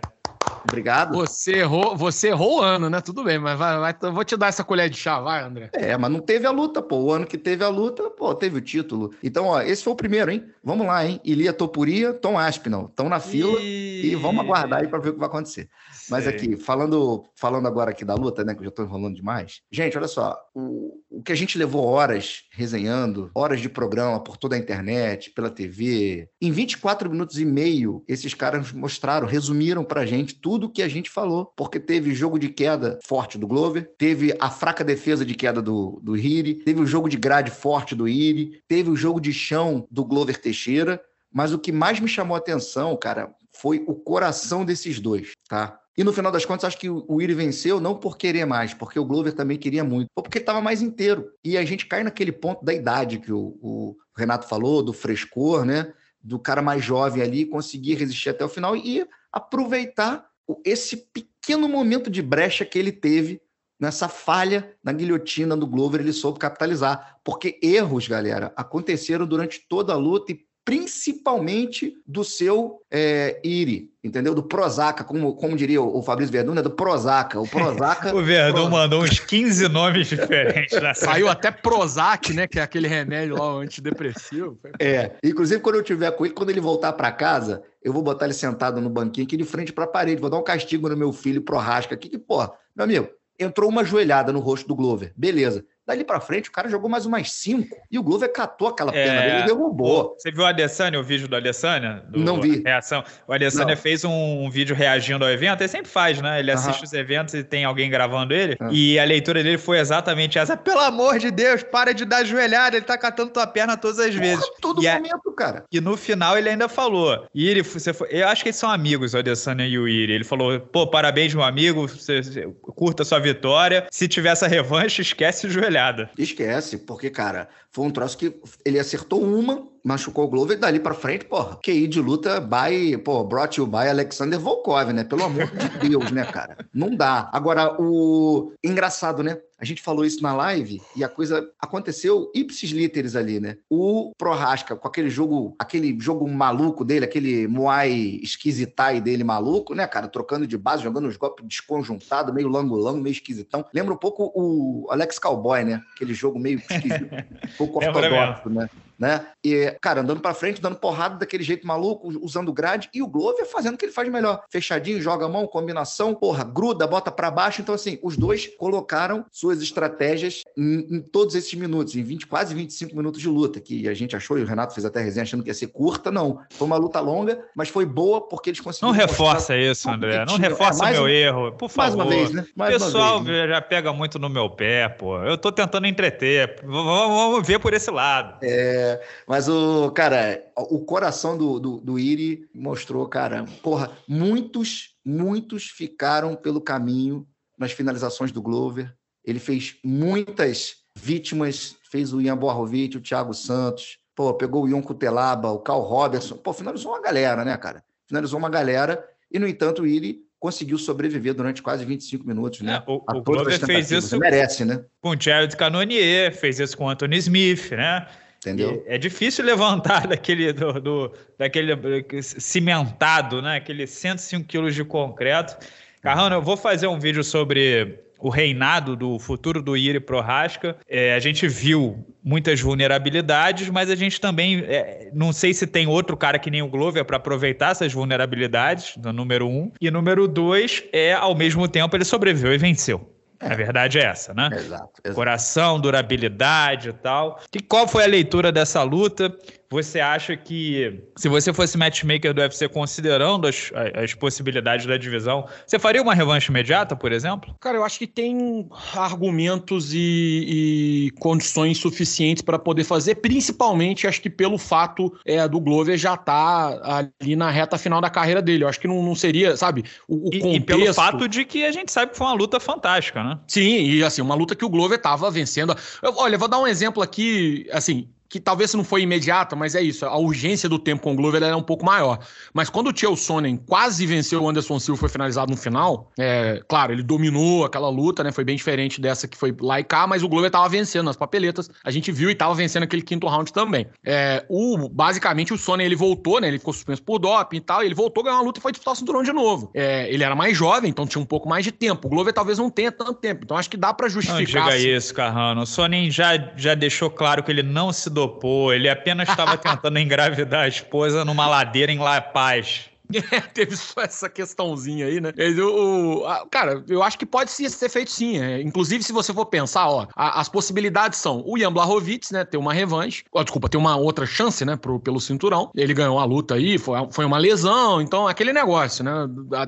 Obrigado. Você errou, você errou o ano, né? Tudo bem, mas vai, vai, vou te dar essa colher de chá, vai, André. É, mas não teve a luta, pô. O ano que teve a luta, pô, teve o título. Então, ó, esse foi o primeiro, hein? Vamos lá, hein? Ilia Topuria, Tom Aspinall. Estão na fila e... e vamos aguardar aí para ver o que vai acontecer. Mas aqui, falando, falando agora aqui da luta, né? Que eu já tô enrolando demais. Gente, olha só. O, o que a gente levou horas resenhando, horas de programa por toda a internet, pela TV. Em 24 minutos e meio, esses caras mostraram, resumiram pra gente tudo que a gente falou. Porque teve jogo de queda forte do Glover, teve a fraca defesa de queda do, do Iri, teve o jogo de grade forte do Iri, teve o jogo de chão do Glover Teixeira. Mas o que mais me chamou a atenção, cara, foi o coração desses dois, tá? E no final das contas, acho que o Iri venceu não por querer mais, porque o Glover também queria muito, ou porque estava mais inteiro. E a gente cai naquele ponto da idade que o, o, Renato falou, do frescor, né? Do cara mais jovem ali conseguir resistir até o final e aproveitar esse pequeno momento de brecha que ele teve nessa falha na guilhotina do Glover, ele soube capitalizar. Porque erros, galera, aconteceram durante toda a luta e principalmente do seu é, IRI, entendeu? Do Prozaca, como, como diria o, Fabrício Verdun, né? do Prozaca. O Prozaca. (laughs) o Verdun mandou uns 15 nomes diferentes. Né? (laughs) Saiu até Prozac, né? Que é aquele remédio lá antidepressivo. É. Inclusive, quando eu tiver com ele, quando ele voltar para casa, eu vou botar ele sentado no banquinho aqui de frente para a parede. Vou dar um castigo no meu filho Prorasca aqui, que, pô, meu amigo, entrou uma joelhada no rosto do Glover. Beleza. Dali pra frente, o cara jogou mais umas cinco e o Glover catou aquela perna é... dele e derrubou. Você viu o Adesanya, o vídeo do Adesanya? Do... Não vi. Reação. O Adesanya Não. fez um, vídeo reagindo ao evento, ele sempre faz, né? Ele assiste os eventos e tem alguém gravando ele. -huh. E a leitura dele foi exatamente essa: pelo amor de Deus, para de dar joelhada, ele tá catando tua perna todas as vezes. Porra, todo e momento, a... cara. E no final ele ainda falou: Iri, você foi... eu acho que eles são amigos, o Adesanya e o Iri. Ele falou: pô, parabéns, meu amigo, você, curta sua vitória. Se tiver essa revanche, esquece joelhada. Esquece porque, cara, foi um troço que ele acertou uma, machucou o Glover e dali pra frente, porra, QI de luta by, pô, brought you by Alexander Volkov, né? Pelo amor de Deus, né, cara? Não dá. Agora, o engraçado, né? A gente falou isso na live e a coisa aconteceu ipsis literis ali, né? O Prorasca, com aquele jogo, aquele jogo maluco dele, aquele Muay esquisitai dele maluco, né, cara? Trocando de base, jogando os golpes desconjuntados, meio lango-lango, meio esquisitão. Lembra um pouco o Alex Cowboy, né? Aquele jogo meio esquisito, um (laughs) pouco ortodoxo, né? Né? E, cara, andando para frente, dando porrada daquele jeito maluco, usando grade, e o Glover fazendo o que ele faz melhor. Fechadinho, joga a mão, combinação, porra, gruda, bota para baixo. Então, assim, os dois colocaram suas estratégias em, em, todos esses minutos, em 20, quase 25 minutos de luta, que a gente achou, e o Renato fez até resenha achando que ia ser curta, não. Foi uma luta longa, mas foi boa porque eles conseguiram. Não reforça isso, André. Não reforça é, meu um, erro. Por favor. Mais uma vez, né? Mais o pessoal vez, né? já pega muito no meu pé, pô. Eu tô tentando entreter. Vamos ver por esse lado. É, mas o, cara, o coração do, do, do Iri mostrou, cara, porra, muitos, muitos ficaram pelo caminho nas finalizações do Glover. Ele fez muitas vítimas, fez o Ian Borrovic, o Thiago Santos, pô, pegou o Ion Cutelaba, o Carl Robertson, pô, finalizou uma galera, né, cara? Finalizou uma galera, e no entanto o Iri conseguiu sobreviver durante quase 25 minutos, né? É, o, o Glover fez isso merece, né? com o Jared Cannonier, fez isso com o Anthony Smith, né? Entendeu? E é difícil levantar (laughs) daquele, do, do, daquele cimentado, né? Aquele 105 quilos de concreto. Carrano, eu vou fazer um vídeo sobre o reinado do futuro do Iri Prohaska. É, a gente viu muitas vulnerabilidades, mas a gente também é, não sei se tem outro cara que nem o Glover para aproveitar essas vulnerabilidades, no número um. E número dois é, ao mesmo tempo, ele sobreviveu e venceu. É. A verdade é essa, né? Exato, exato. Coração, durabilidade e tal. E qual foi a leitura dessa luta? Você acha que, se você fosse matchmaker do UFC, considerando as, as possibilidades da divisão, você faria uma revanche imediata, por exemplo? Cara, eu acho que tem argumentos e, e condições suficientes para poder fazer, principalmente acho que pelo fato é, do Glover já estar tá ali na reta final da carreira dele. Eu acho que não, não seria, sabe, o, o e, contexto... e pelo fato de que a gente sabe que foi uma luta fantástica, né? Sim, e assim, uma luta que o Glover estava vencendo. Eu, olha, vou dar um exemplo aqui, assim, que talvez não foi imediata, mas é isso. A urgência do tempo com o Glover era um pouco maior. Mas quando o Chael Sonnen quase venceu o Anderson Silva foi finalizado no final, é, claro, ele dominou aquela luta, né? Foi bem diferente dessa que foi lá e cá, mas o Glover tava vencendo nas papeletas. A gente viu e tava vencendo aquele quinto round também. É, o, basicamente, o Sonnen ele voltou, né? Ele ficou suspenso por doping e tal. E ele voltou, ganhou uma luta e foi disputar o cinturão de novo. É, ele era mais jovem, então tinha um pouco mais de tempo. O Glover talvez não tenha tanto tempo. Então acho que dá para justificar. Não diga assim. isso, Carrano. O Sonnen já, já deixou claro que ele não se Ele apenas estava (laughs) tentando engravidar a esposa numa ladeira em La Paz. (laughs) É, teve só essa questãozinha aí, né? O, o a, cara, eu acho que pode ser, ser feito sim. É. Inclusive, se você for pensar, ó, a, as possibilidades são o Jan Blachowicz, né, ter uma revanche. Ó, desculpa, ter uma outra chance, né, pro, pelo cinturão. Ele ganhou a luta aí, foi, foi uma lesão, então aquele negócio, né?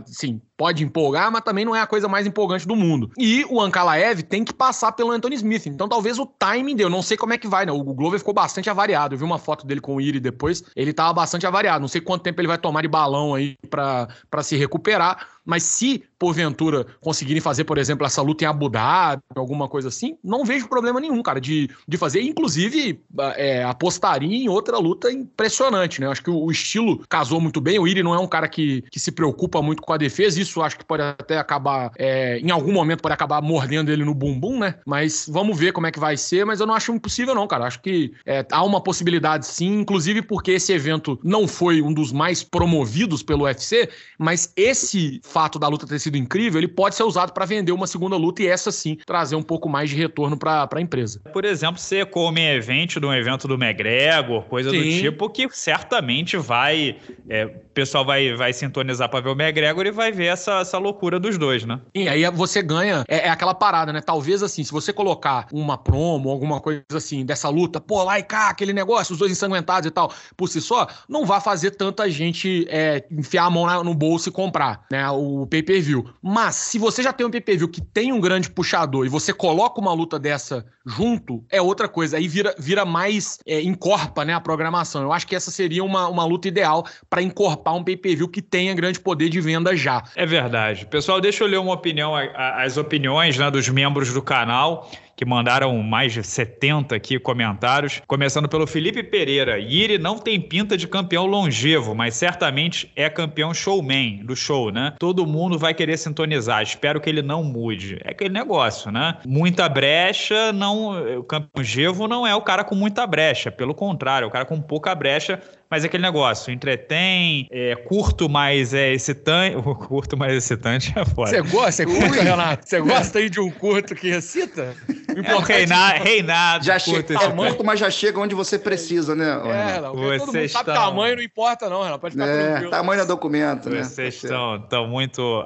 Assim, pode empolgar, mas também não é a coisa mais empolgante do mundo. E o Ankalaev tem que passar pelo Anthony Smith. Então talvez o timing deu. Não sei como é que vai, né? O Glover ficou bastante avariado. Eu vi uma foto dele com o Iri depois. Ele tava bastante avariado. Não sei quanto tempo ele vai tomar de balão aí para se recuperar. Mas se, porventura, conseguirem fazer, por exemplo, essa luta em Abu Dhabi, alguma coisa assim, não vejo problema nenhum, cara, de, de fazer. Inclusive, é, apostaria em outra luta impressionante, né? Acho que o, o, estilo casou muito bem. O Iri não é um cara que, que se preocupa muito com a defesa. Isso acho que pode até acabar, é, em algum momento, pode acabar mordendo ele no bumbum, né? Mas vamos ver como é que vai ser. Mas eu não acho impossível, não, cara. Acho que é, há uma possibilidade sim, inclusive porque esse evento não foi um dos mais promovidos pelo UFC, mas esse fato da luta ter sido incrível, ele pode ser usado para vender uma segunda luta e essa sim trazer um pouco mais de retorno para a empresa. Por exemplo, ser como evento de um evento do McGregor, coisa sim. do tipo, que certamente vai. É, o pessoal vai, vai sintonizar para ver o McGregor e vai ver essa, essa loucura dos dois, né? E aí você ganha. É, é, aquela parada, né? Talvez assim, se você colocar uma promo, alguma coisa assim, dessa luta, pô, lá e cá, aquele negócio, os dois ensanguentados e tal, por si só, não vai fazer tanta gente é, enfiar a mão no bolso e comprar, né? O pay pay-per-view. Mas se você já tem um pay-per-view que tem um grande puxador e você coloca uma luta dessa junto, é outra coisa. Aí vira, vira mais é, encorpa né, a programação. Eu acho que essa seria uma, uma luta ideal para encorpar um pay-per-view que tenha grande poder de venda já. É verdade. Pessoal, deixa eu ler uma opinião, as opiniões né, dos membros do canal que mandaram mais de 70 aqui comentários. Começando pelo Felipe Pereira. Yiri não tem pinta de campeão longevo, mas certamente é campeão showman do show, né? Todo mundo vai querer sintonizar. Espero que ele não mude. É aquele negócio, né? Muita brecha, não. O campeão longevo não é o cara com muita brecha. Pelo contrário, é o cara com pouca brecha mas é aquele negócio, entretém, é curto, mas é excitante. (laughs) O curto, mais excitante é foda. Você gosta, você curte, Renato? Você gosta aí de um curto que excita? É um reinado, reinado. Já chega, é curto, mas já chega onde você precisa, né? É, não, Vocês todo mundo estão... sabe tamanho, não importa não, Renato. Pode ficar é, tranquilo. Tamanho é documento, né? Vocês estão, estão muito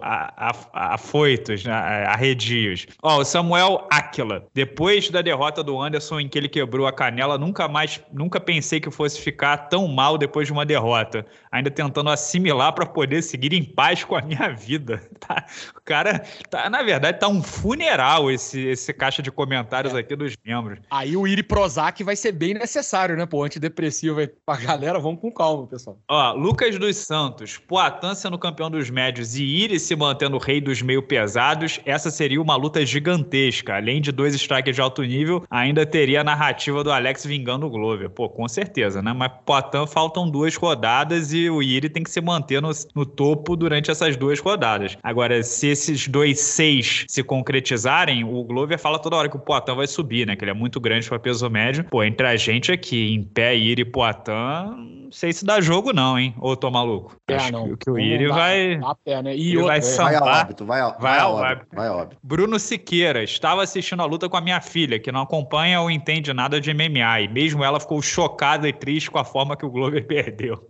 afoitos, né? arredios. Ó, o Samuel Aquila. Depois da derrota do Anderson, em que ele quebrou a canela, nunca mais, nunca pensei que fosse ficar tão mal depois de uma derrota, ainda tentando assimilar para poder seguir em paz com a minha vida. (laughs) Tá, cara, tá, na verdade, tá um funeral esse, esse caixa de comentários é. aqui dos membros. Aí o Iri Prozac vai ser bem necessário, né? Pô, antidepressivo aí pra galera, vamos com calma, pessoal. Ó, Lucas dos Santos, Poatan sendo campeão dos médios e Iri se mantendo rei dos meio pesados, essa seria uma luta gigantesca. Além de dois strikers de alto nível, ainda teria a narrativa do Alex vingando o Glover. Pô, com certeza, né? Mas Poatan faltam duas rodadas e o Yiri tem que se manter no, no topo durante essas duas rodadas. Agora, se esses dois seis se concretizarem, o Glover fala toda hora que o Poitin vai subir, né? Que ele é muito grande para peso médio. Pô, entre a gente aqui, em pé, Yiri e Poitin, não sei se dá jogo, não, hein? Ou tô maluco? É, Acho não. que o Iri vai. Dá pé, né? E vai sambar. Vai ao óbito, vai ao, vai ao óbito, vai ao óbito. Bruno Siqueira, estava assistindo a luta com a minha filha, que não acompanha ou entende nada de MMA, e mesmo ela ficou chocada e triste com a forma que o Glover (laughs) perdeu.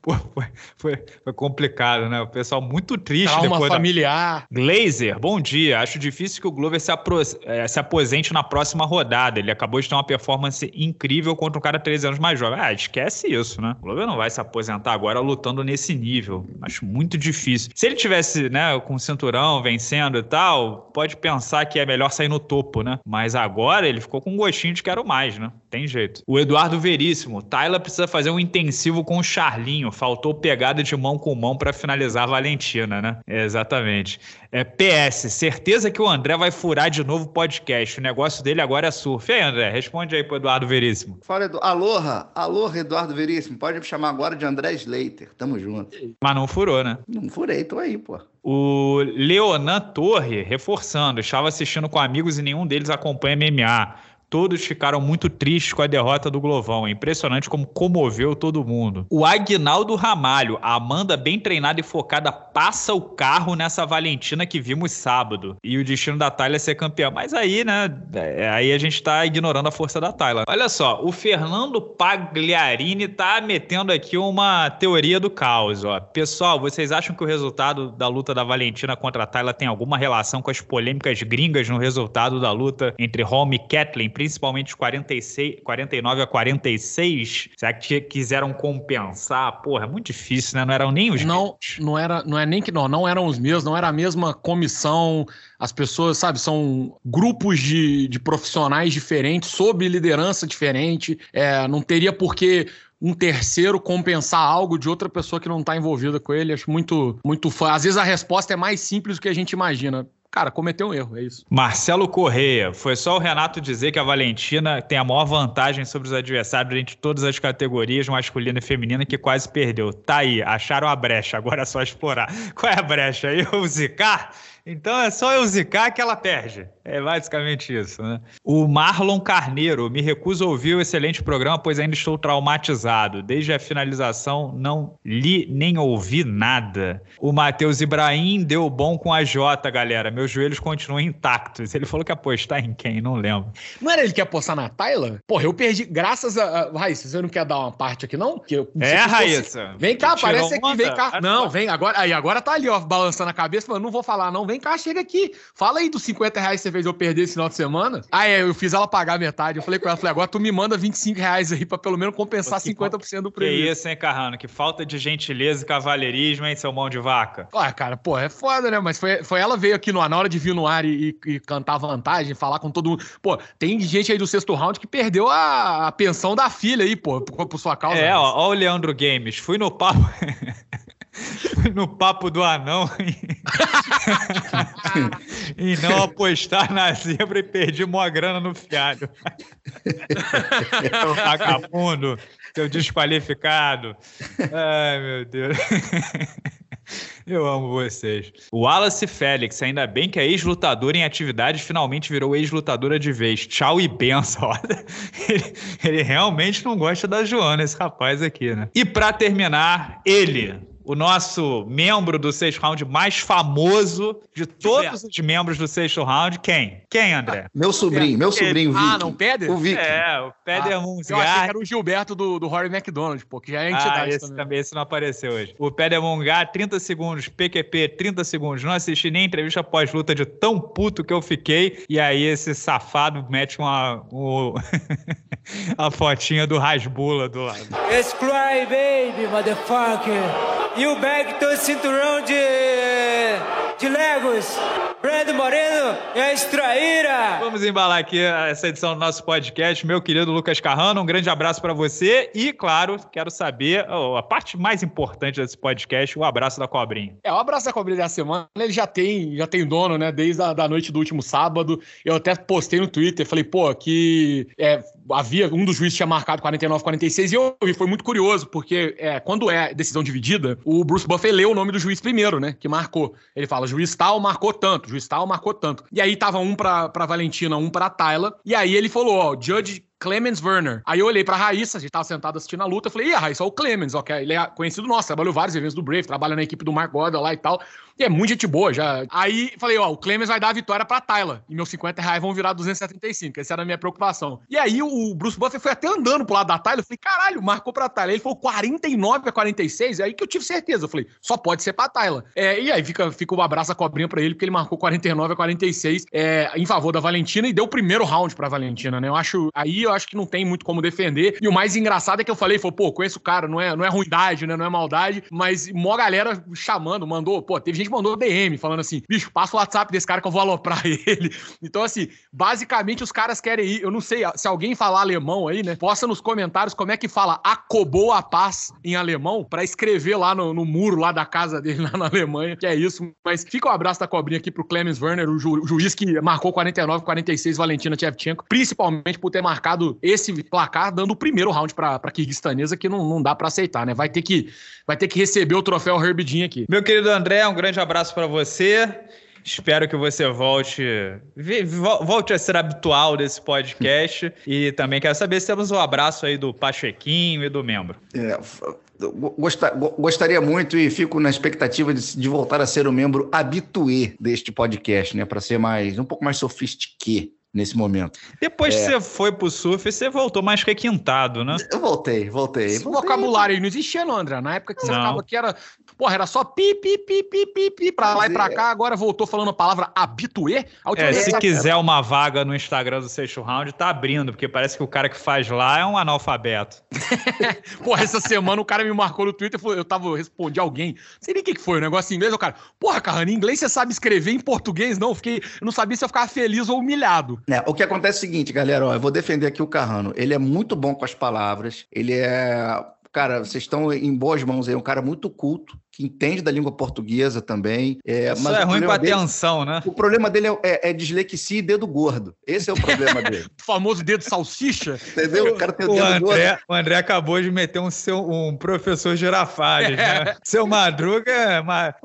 Pô, foi, foi, foi, complicado, né? O pessoal muito triste Trauma depois familiar. Da... Glazer, bom dia. Acho difícil que o Glover se, apro... É, se aposente na próxima rodada. Ele acabou de ter uma performance incrível contra um cara 13 anos mais jovem. Ah, esquece isso isso, né? O Glover não vai se aposentar agora lutando nesse nível. Acho muito difícil. Se ele tivesse, né, com o cinturão, vencendo e tal, pode pensar que é melhor sair no topo, né? Mas agora ele ficou com um gostinho de quero mais, né? Tem jeito. O Eduardo Veríssimo, Tyler precisa fazer um intensivo com o Charlinho. Faltou pegada de mão com mão para finalizar a Valentina, né? É, exatamente. É, PS, certeza que o André vai furar de novo o podcast. O negócio dele agora é surf. E aí, André, responde aí pro Eduardo Veríssimo. Fala, Edu... Aloha, aloha, Eduardo Veríssimo. Pode me chamar agora de André Slater. Tamo junto. Mas não furou, né? Não furei, tô aí, pô. O Leonan Torre, reforçando, estava assistindo com amigos e nenhum deles acompanha MMA. Todos ficaram muito tristes com a derrota do Glovão. É impressionante como comoveu todo mundo. O Agnaldo Ramalho, a Amanda bem treinada e focada, passa o carro nessa Valentina que vimos sábado. E o destino da Tyler é ser campeã. Mas aí, né? É, aí a gente tá ignorando a força da Tyler. Olha só, o Fernando Pagliarini tá metendo aqui uma teoria do caos. Ó. Pessoal, vocês acham que o resultado da luta da Valentina contra a Tyler tem alguma relação com as polêmicas gringas no resultado da luta entre Holm e Kathleen? Principalmente os 46, 49 a 46, será que quiseram compensar? Porra, é muito difícil, né? Não eram nem os Não, mesmos. não era, não é nem que não, não eram os mesmos, não era a mesma comissão, as pessoas, sabe, são grupos de, de profissionais diferentes, sob liderança diferente, é, não teria por que um terceiro compensar algo de outra pessoa que não está envolvida com ele. Acho muito, muito fã. Às vezes a resposta é mais simples do que a gente imagina cara, cometeu um erro, é isso. Marcelo Correia, foi só o Renato dizer que a Valentina tem a maior vantagem sobre os adversários entre todas as categorias, masculina e feminina, que quase perdeu. Tá aí, acharam a brecha, agora é só explorar. Qual é a brecha? Eu zicar? Então é só eu zicar que ela perde. É basicamente isso, né? O Marlon Carneiro, me recuso a ouvir o excelente programa, pois ainda estou traumatizado. Desde a finalização, não li nem ouvi nada. O Matheus Ibrahim deu bom com a Jota, galera. Meus joelhos continuam intactos. Ele falou que apostar em quem? Não lembro. Não era ele que apostar na Tyler? Porra, eu perdi graças a. Raíssa, você não quer dar uma parte aqui, não? Que eu, é, Raíssa. Vem cá, aparece aqui, vem cá. Não, vem, agora, aí, agora tá ali, ó, balançando a cabeça, mas não vou falar, não. Vem Vem cá, chega aqui. Fala aí dos 50 reais que você fez eu perder esse final de semana. Ah, é, eu fiz ela pagar metade. Eu falei com ela, falei, agora tu me manda 25 reais aí pra pelo menos compensar Pô, 50% do preço. Que isso, hein, Carrano? Que falta de gentileza e cavalheirismo, hein, seu mão de vaca. Olha, cara, pô, é foda, né? Mas foi, foi ela veio aqui no, na hora de vir no ar e, e, e cantar vantagem, falar com todo mundo. Pô, tem gente aí do sexto round que perdeu a, a pensão da filha aí, pô, por, por sua causa. É, ó, ó o Leandro Games. Fui no papo. (laughs) no papo do anão e não apostar na zebra e perdi uma grana no fiado. (laughs) Vagabundo, seu desqualificado. Ai, meu Deus. Eu amo vocês. O Wallace Félix, ainda bem que é ex-lutador em atividade, finalmente virou ex-lutadora de vez. Tchau e benção. (laughs) Ele, ele realmente não gosta da Joana, esse rapaz aqui, né? E para terminar, ele, o nosso membro do sexto round mais famoso de todos os membros do sexto round. Quem? Quem, André? Meu sobrinho, meu sobrinho, Vicky. Ah, não, Peder? O Vicky. É, o Peder ah, Mungar. Eu achei que era o Gilberto do, do Rory McDonald, pô, que já é entidade ah, esse também. também. Esse não apareceu hoje. O Peder Mungar, 30 segundos, PQP, 30 segundos. Não assisti nem entrevista pós-luta de tão puto que eu fiquei. E aí esse safado mete uma, (laughs) a fotinha do Rasbula do lado. Excry, baby, motherfucker. E o bag do cinturão de, de Legos. Brando Moreno e a Extraíra. Vamos embalar aqui essa edição do nosso podcast. Meu querido Lucas Carrano, um grande abraço para você. E, claro, quero saber oh, a parte mais importante desse podcast, o abraço da cobrinha. É, o abraço da cobrinha da semana, ele já tem, já tem dono, né? Desde a da noite do último sábado. Eu até postei no Twitter, falei, pô, que é, havia, um dos juízes tinha marcado 49, 46, e eu vi, foi muito curioso, porque é, quando é decisão dividida, o Bruce Buffer lê o nome do juiz primeiro, né? Que marcou. Ele fala, juiz tal marcou tanto, juiz tal marcou tanto. E aí tava um pra Valentina, um pra Tayla. E aí ele falou, ó, Judge Clemens Werner. Aí eu olhei pra Raíssa, a gente tava sentado assistindo a luta, eu falei, e a Raíssa, é o Clemens, ok? Ele é conhecido nosso, trabalhou vários eventos do Brave, trabalha na equipe do Mark Gordon lá e tal. E é muito gente boa já. Aí falei, ó, o Clemens vai dar a vitória pra Tyler. E meus 50 reais vão virar 275. Essa era a minha preocupação. E aí o Bruce Buffer foi até andando pro lado da Tyler. Eu falei, caralho, marcou pra Tyler. Ele falou 49 a 46. É aí que eu tive certeza. Eu falei, só pode ser pra Tyler. É, e aí fica, fica um abraço a cobrinha pra ele, porque ele marcou 49 a 46 é, em favor da Valentina e deu o primeiro round pra Valentina, né? Eu acho. Aí eu acho que não tem muito como defender. E o mais engraçado é que eu falei, foi, pô, conheço o cara, não é, não é ruindade, né? Não é maldade, mas mó galera chamando, mandou, pô, teve gente que mandou DM falando assim, bicho, passa o WhatsApp desse cara que eu vou aloprar (laughs) ele. Então, assim, basicamente os caras querem ir. Eu não sei se alguém falar alemão aí, né? Posta nos comentários como é que fala acobou a paz em alemão para escrever lá no, no, muro lá da casa dele (laughs) lá na Alemanha, que é isso. Mas fica o um abraço da cobrinha aqui pro Clemens Werner, o, ju, o juiz que marcou 49, 46 Valentina Shevchenko, principalmente por ter marcado esse placar, dando o primeiro round pra, pra Kirguistanesa, que não, não dá para aceitar, né? Vai ter, que, vai ter que receber o troféu Herbidinho aqui. Meu querido André, um grande abraço para você. Espero que você volte, volte a ser habitual desse podcast. (laughs) e também quero saber se temos um abraço aí do Pachequinho e do membro. É, gostaria muito e fico na expectativa de, de voltar a ser um membro habituê deste podcast, né? Para ser mais um pouco mais sofisticado nesse momento. Depois é... que você foi pro surf, você voltou mais requintado, né? Eu voltei, voltei. Esse voltei. vocabulário aí não existia, não, André. Na época que você não. aqui era Porra, era só pi, pi, pi, pi, pi, pi, pra lá e pra cá. Agora voltou falando a palavra habitué. É, se quiser uma vaga no Instagram do Sexto Round, tá abrindo, porque parece que o cara que faz lá é um analfabeto. (laughs) porra, essa semana o cara me marcou no Twitter, eu tava, eu respondi alguém, não sei nem o que, que foi, o um negócio em inglês, o cara, porra, Carrano, em inglês você sabe escrever, em português não, eu fiquei, eu não sabia se eu ficava feliz ou humilhado. É, o que acontece é o seguinte, galera, ó, eu vou defender aqui o Carrano, ele é muito bom com as palavras, ele é cara, vocês estão em boas mãos aí, é um cara muito culto, que entende da língua portuguesa também. É, Isso mas é ruim com a atenção, né? O problema dele é, é, é, dislexia e dedo gordo. Esse é o problema dele. (laughs) o famoso dedo salsicha. Entendeu? O cara tem o, o dedo André, gordo. O André acabou de meter um, seu, um professor Girafales, né? É. Seu Madruga é,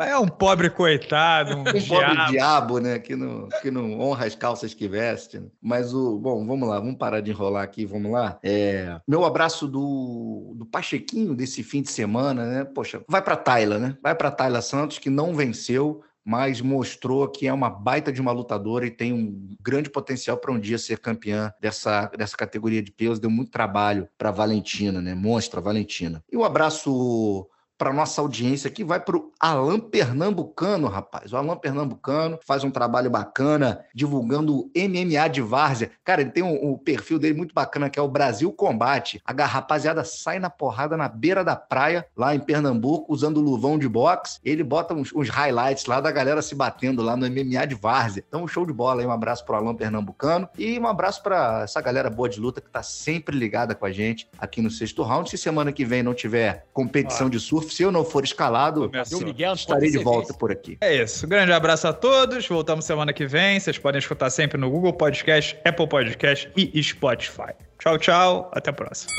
é um pobre coitado, um, um diabo. pobre diabo, né? Que não, que não honra as calças que veste. Né? Mas o... Bom, vamos lá. Vamos parar de enrolar aqui, vamos lá. É, meu abraço do, do Pachequinho desse fim de semana, né? Poxa, vai para Taila, né? Vai para Tayla Santos, que não venceu, mas mostrou que é uma baita de uma lutadora e tem um grande potencial para um dia ser campeã dessa, dessa categoria de peso. Deu muito trabalho para Valentina, né? Monstra Valentina. E um abraço para nossa audiência aqui, vai para o Alan Pernambucano, rapaz. O Alan Pernambucano faz um trabalho bacana divulgando o MMA de Várzea. Cara, ele tem um, um, perfil dele muito bacana que é o Brasil Combate. A rapaziada sai na porrada na beira da praia, lá em Pernambuco, usando o luvão de boxe. Ele bota uns, uns highlights lá da galera se batendo lá no MMA de Várzea. Então, um show de bola aí. Um abraço para o Alan Pernambucano e um abraço para essa galera boa de luta que está sempre ligada com a gente aqui no sexto round. Se semana que vem não tiver competição de surf, se eu não for escalado, Miguel, estarei de volta por aqui. É isso. Grande abraço a todos. Voltamos semana que vem. Vocês podem escutar sempre no Google Podcast, Apple Podcast e Spotify. Tchau, tchau. Até a próxima.